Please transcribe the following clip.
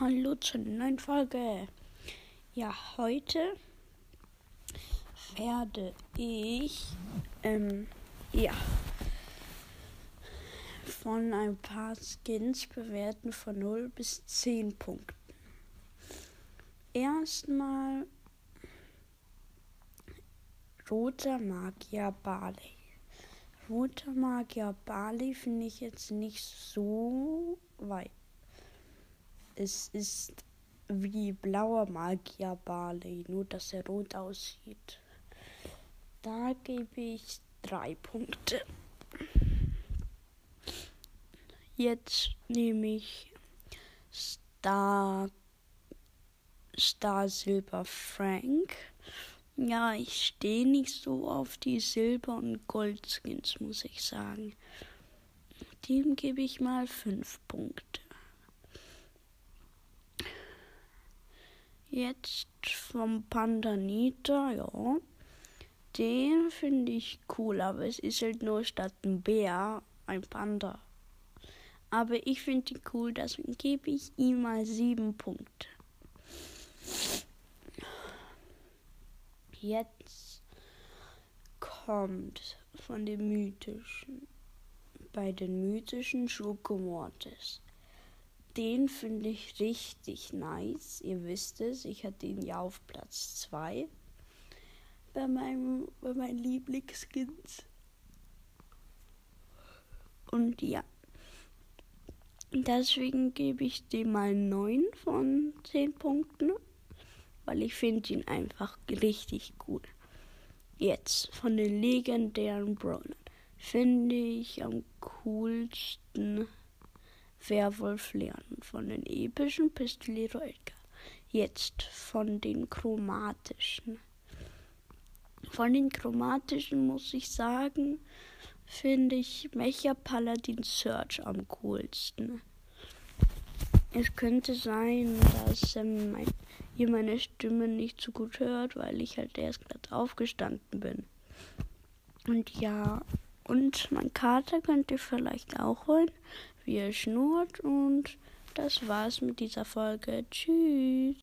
Hallo zur neuen Folge. Ja, heute werde ich ähm, ja von ein paar Skins bewerten von 0 bis 10 Punkten. Erstmal Roter Magier Barley. Roter Magier Barley finde ich jetzt nicht so weit es ist wie blauer Magier Barley, nur dass er rot aussieht. Da gebe ich drei Punkte. Jetzt nehme ich Star, Star Silber Frank. Ja, ich stehe nicht so auf die Silber- und Goldskins, muss ich sagen. Dem gebe ich mal fünf Punkte. Jetzt vom Pandanita, ja. Den finde ich cool, aber es ist halt nur statt ein Bär ein Panda. Aber ich finde ihn cool, deswegen gebe ich ihm mal sieben Punkte. Jetzt kommt von den mythischen, bei den mythischen Schokomortis den finde ich richtig nice. Ihr wisst es, ich hatte ihn ja auf Platz 2 bei, meinem, bei meinen Lieblingskins. Und ja, deswegen gebe ich dem mal 9 von 10 Punkten, weil ich finde ihn einfach richtig cool. Jetzt von den legendären Brawlern finde ich am coolsten Werwolf lernen von den epischen Pistolero Edgar. Jetzt von den chromatischen. Von den chromatischen muss ich sagen, finde ich Mecha Paladin Search am coolsten. Es könnte sein, dass ähm, mein, ihr meine Stimme nicht so gut hört, weil ich halt erst gerade aufgestanden bin. Und ja, und mein Kater könnt ihr vielleicht auch holen wie schnurrt. Und das war's mit dieser Folge. Tschüss.